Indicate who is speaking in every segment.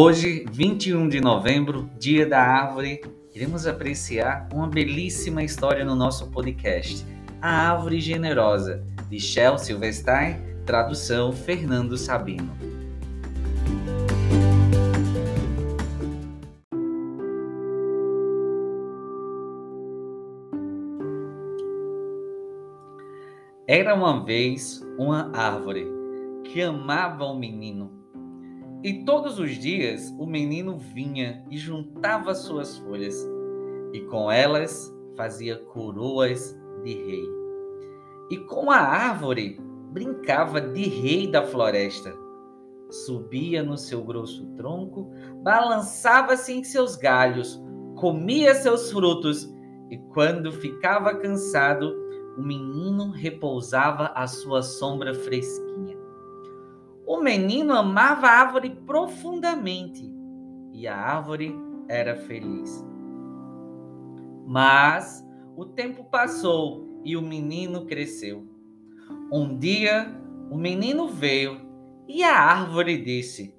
Speaker 1: Hoje, 21 de novembro, dia da árvore, iremos apreciar uma belíssima história no nosso podcast, A Árvore Generosa, de Shel Silverstein, tradução Fernando Sabino. Era uma vez uma árvore que amava o menino. E todos os dias o menino vinha e juntava suas folhas, e com elas fazia coroas de rei. E com a árvore brincava de rei da floresta. Subia no seu grosso tronco, balançava-se em seus galhos, comia seus frutos, e quando ficava cansado, o menino repousava à sua sombra fresquinha. O menino amava a árvore profundamente e a árvore era feliz. Mas o tempo passou e o menino cresceu. Um dia o menino veio e a árvore disse: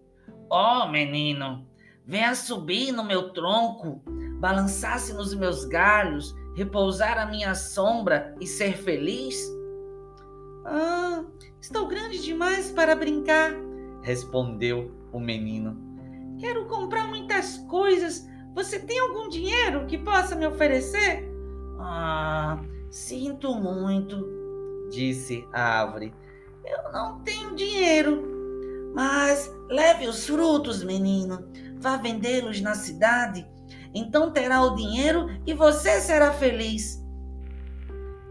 Speaker 1: Ó oh, menino, venha subir no meu tronco, balançar-se nos meus galhos repousar à minha sombra e ser feliz?
Speaker 2: Ah, estou grande demais para brincar,
Speaker 1: respondeu o menino.
Speaker 2: Quero comprar muitas coisas. Você tem algum dinheiro que possa me oferecer?
Speaker 3: Ah, sinto muito, disse a árvore. Eu não tenho dinheiro. Mas leve os frutos, menino. Vá vendê-los na cidade então terá o dinheiro e você será feliz.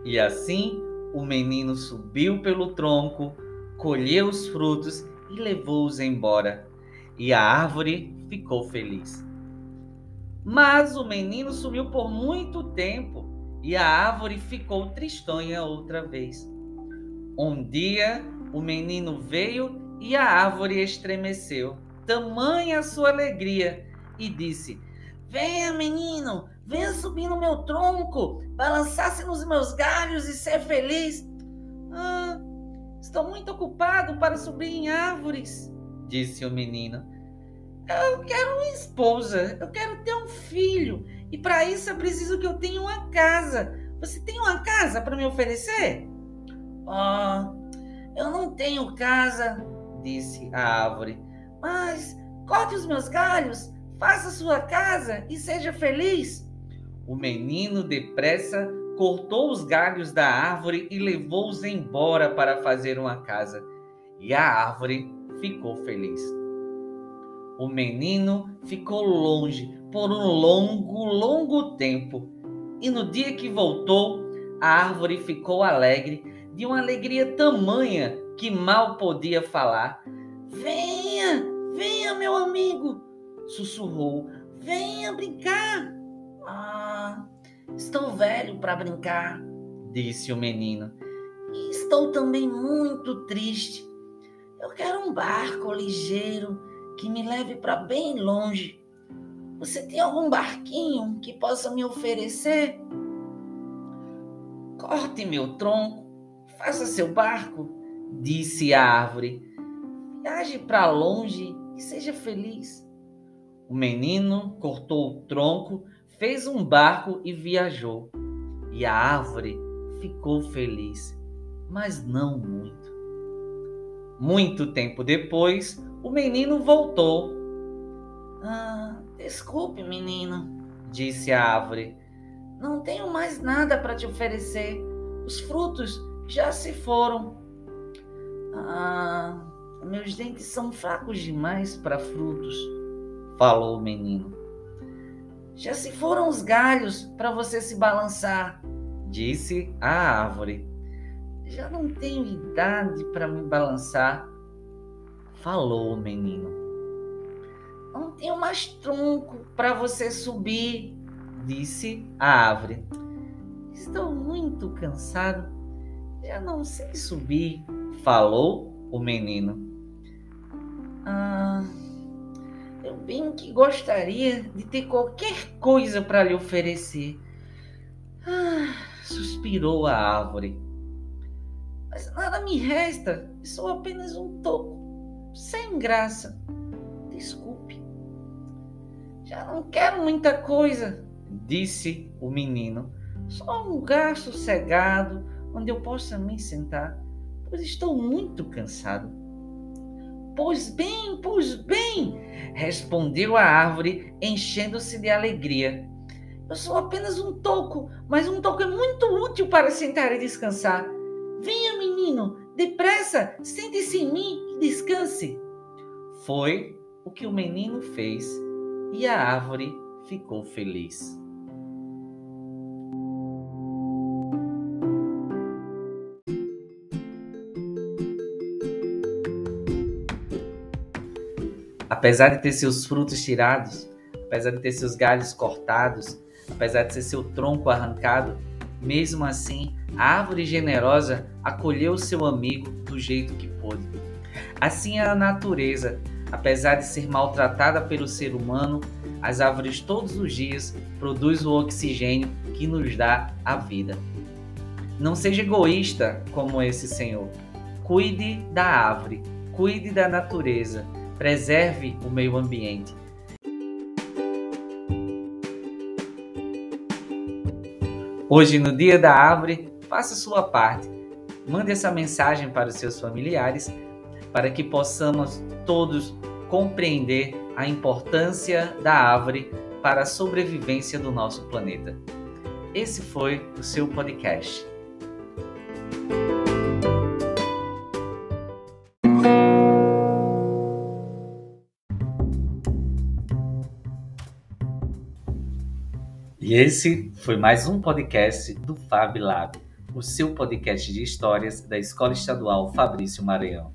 Speaker 1: E assim o menino subiu pelo tronco, colheu os frutos e levou-os embora. E a árvore ficou feliz. Mas o menino sumiu por muito tempo e a árvore ficou tristonha outra vez. Um dia o menino veio e a árvore estremeceu, tamanha a sua alegria, e disse:
Speaker 3: Venha, menino, venha subir no meu tronco, balançar-se nos meus galhos e ser feliz.
Speaker 2: Ah, estou muito ocupado para subir em árvores,
Speaker 1: disse o menino.
Speaker 2: Eu quero uma esposa, eu quero ter um filho, e para isso eu preciso que eu tenha uma casa. Você tem uma casa para me oferecer?
Speaker 3: Oh, eu não tenho casa, disse a árvore, mas corte os meus galhos Faça sua casa e seja feliz.
Speaker 1: O menino depressa cortou os galhos da árvore e levou-os embora para fazer uma casa. E a árvore ficou feliz. O menino ficou longe por um longo, longo tempo. E no dia que voltou, a árvore ficou alegre, de uma alegria tamanha que mal podia falar.
Speaker 3: Venha, venha, meu amigo, sussurrou: Venha brincar. Ah, estou velho para brincar, disse o menino. E estou também muito triste. Eu quero um barco ligeiro que me leve para bem longe. Você tem algum barquinho que possa me oferecer?
Speaker 1: Corte meu tronco, faça seu barco, disse a árvore. Viaje para longe e seja feliz. O menino cortou o tronco, fez um barco e viajou. E a árvore ficou feliz, mas não muito. Muito tempo depois, o menino voltou.
Speaker 3: Ah, desculpe, menino, disse a árvore. Não tenho mais nada para te oferecer. Os frutos já se foram. Ah, meus dentes são fracos demais para frutos
Speaker 1: falou o menino.
Speaker 3: Já se foram os galhos para você se balançar,
Speaker 1: disse a árvore.
Speaker 3: Já não tenho idade para me balançar,
Speaker 1: falou o menino.
Speaker 3: Não tenho mais tronco para você subir,
Speaker 1: disse a árvore.
Speaker 3: Estou muito cansado, já não sei subir,
Speaker 1: falou o menino.
Speaker 3: Ah, bem que gostaria de ter qualquer coisa para lhe oferecer.
Speaker 1: Ah, suspirou a árvore.
Speaker 3: Mas nada me resta, sou apenas um toco, sem graça. Desculpe.
Speaker 2: Já não quero muita coisa,
Speaker 1: disse o menino.
Speaker 2: Só um lugar sossegado onde eu possa me sentar, pois estou muito cansado. Pois bem, pois bem, respondeu a árvore, enchendo-se de alegria. Eu sou apenas um toco, mas um toco é muito útil para sentar e descansar. Venha, menino, depressa, sente-se em mim e descanse.
Speaker 1: Foi o que o menino fez e a árvore ficou feliz. Apesar de ter seus frutos tirados, apesar de ter seus galhos cortados, apesar de ter seu tronco arrancado, mesmo assim, a árvore generosa acolheu seu amigo do jeito que pôde. Assim é a natureza, apesar de ser maltratada pelo ser humano, as árvores todos os dias produzem o oxigênio que nos dá a vida. Não seja egoísta como esse Senhor. Cuide da árvore, cuide da natureza, preserve o meio ambiente. Hoje, no Dia da Árvore, faça sua parte. Mande essa mensagem para os seus familiares para que possamos todos compreender a importância da árvore para a sobrevivência do nosso planeta. Esse foi o seu podcast. E esse foi mais um podcast do Fab Lab, o seu podcast de histórias da Escola Estadual Fabrício Maranhão.